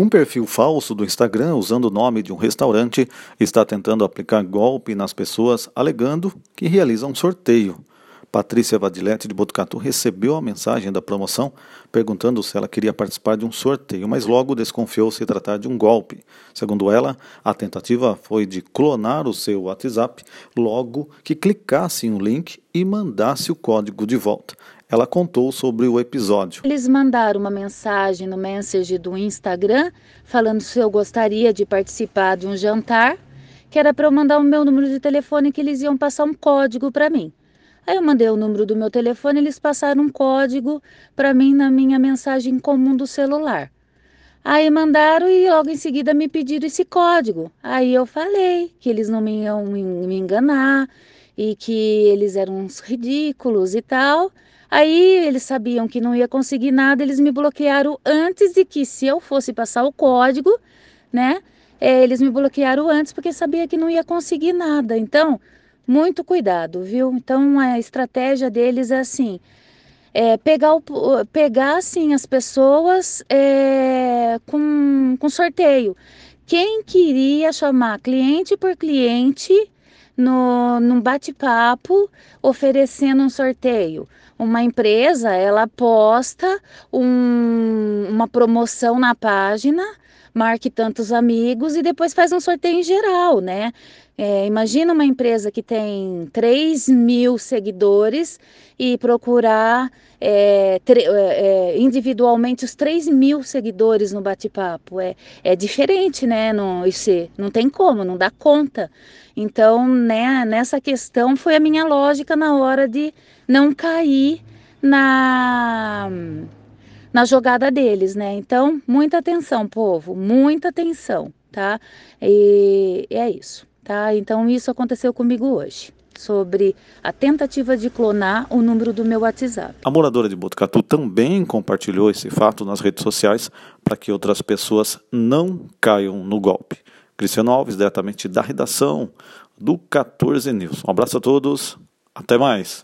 Um perfil falso do Instagram, usando o nome de um restaurante, está tentando aplicar golpe nas pessoas, alegando que realiza um sorteio. Patrícia Vadilete de Botucatu recebeu a mensagem da promoção perguntando se ela queria participar de um sorteio, mas logo desconfiou se tratar de um golpe. Segundo ela, a tentativa foi de clonar o seu WhatsApp logo que clicasse em um link e mandasse o código de volta ela contou sobre o episódio. Eles mandaram uma mensagem no Messenger do Instagram falando se eu gostaria de participar de um jantar, que era para eu mandar o meu número de telefone que eles iam passar um código para mim. Aí eu mandei o número do meu telefone, eles passaram um código para mim na minha mensagem comum do celular. Aí mandaram e logo em seguida me pediram esse código. Aí eu falei que eles não me iam me enganar e que eles eram uns ridículos e tal. Aí eles sabiam que não ia conseguir nada, eles me bloquearam antes de que, se eu fosse passar o código, né? É, eles me bloquearam antes porque sabia que não ia conseguir nada. Então, muito cuidado, viu? Então, a estratégia deles é assim: é, pegar, o, pegar assim, as pessoas é, com, com sorteio. Quem queria chamar cliente por cliente no, num bate-papo oferecendo um sorteio. Uma empresa, ela posta um, uma promoção na página, marque tantos amigos e depois faz um sorteio em geral, né? É, imagina uma empresa que tem 3 mil seguidores e procurar é, é, é, individualmente os 3 mil seguidores no bate-papo. É, é diferente, né? Não, isso, não tem como, não dá conta. Então, né, nessa questão foi a minha lógica na hora de não cair na na jogada deles, né? Então, muita atenção, povo, muita atenção, tá? E é isso tá? Então isso aconteceu comigo hoje sobre a tentativa de clonar o número do meu WhatsApp. A moradora de Botucatu também compartilhou esse fato nas redes sociais para que outras pessoas não caiam no golpe. Cristiano Alves, diretamente da redação do 14 News. Um abraço a todos, até mais.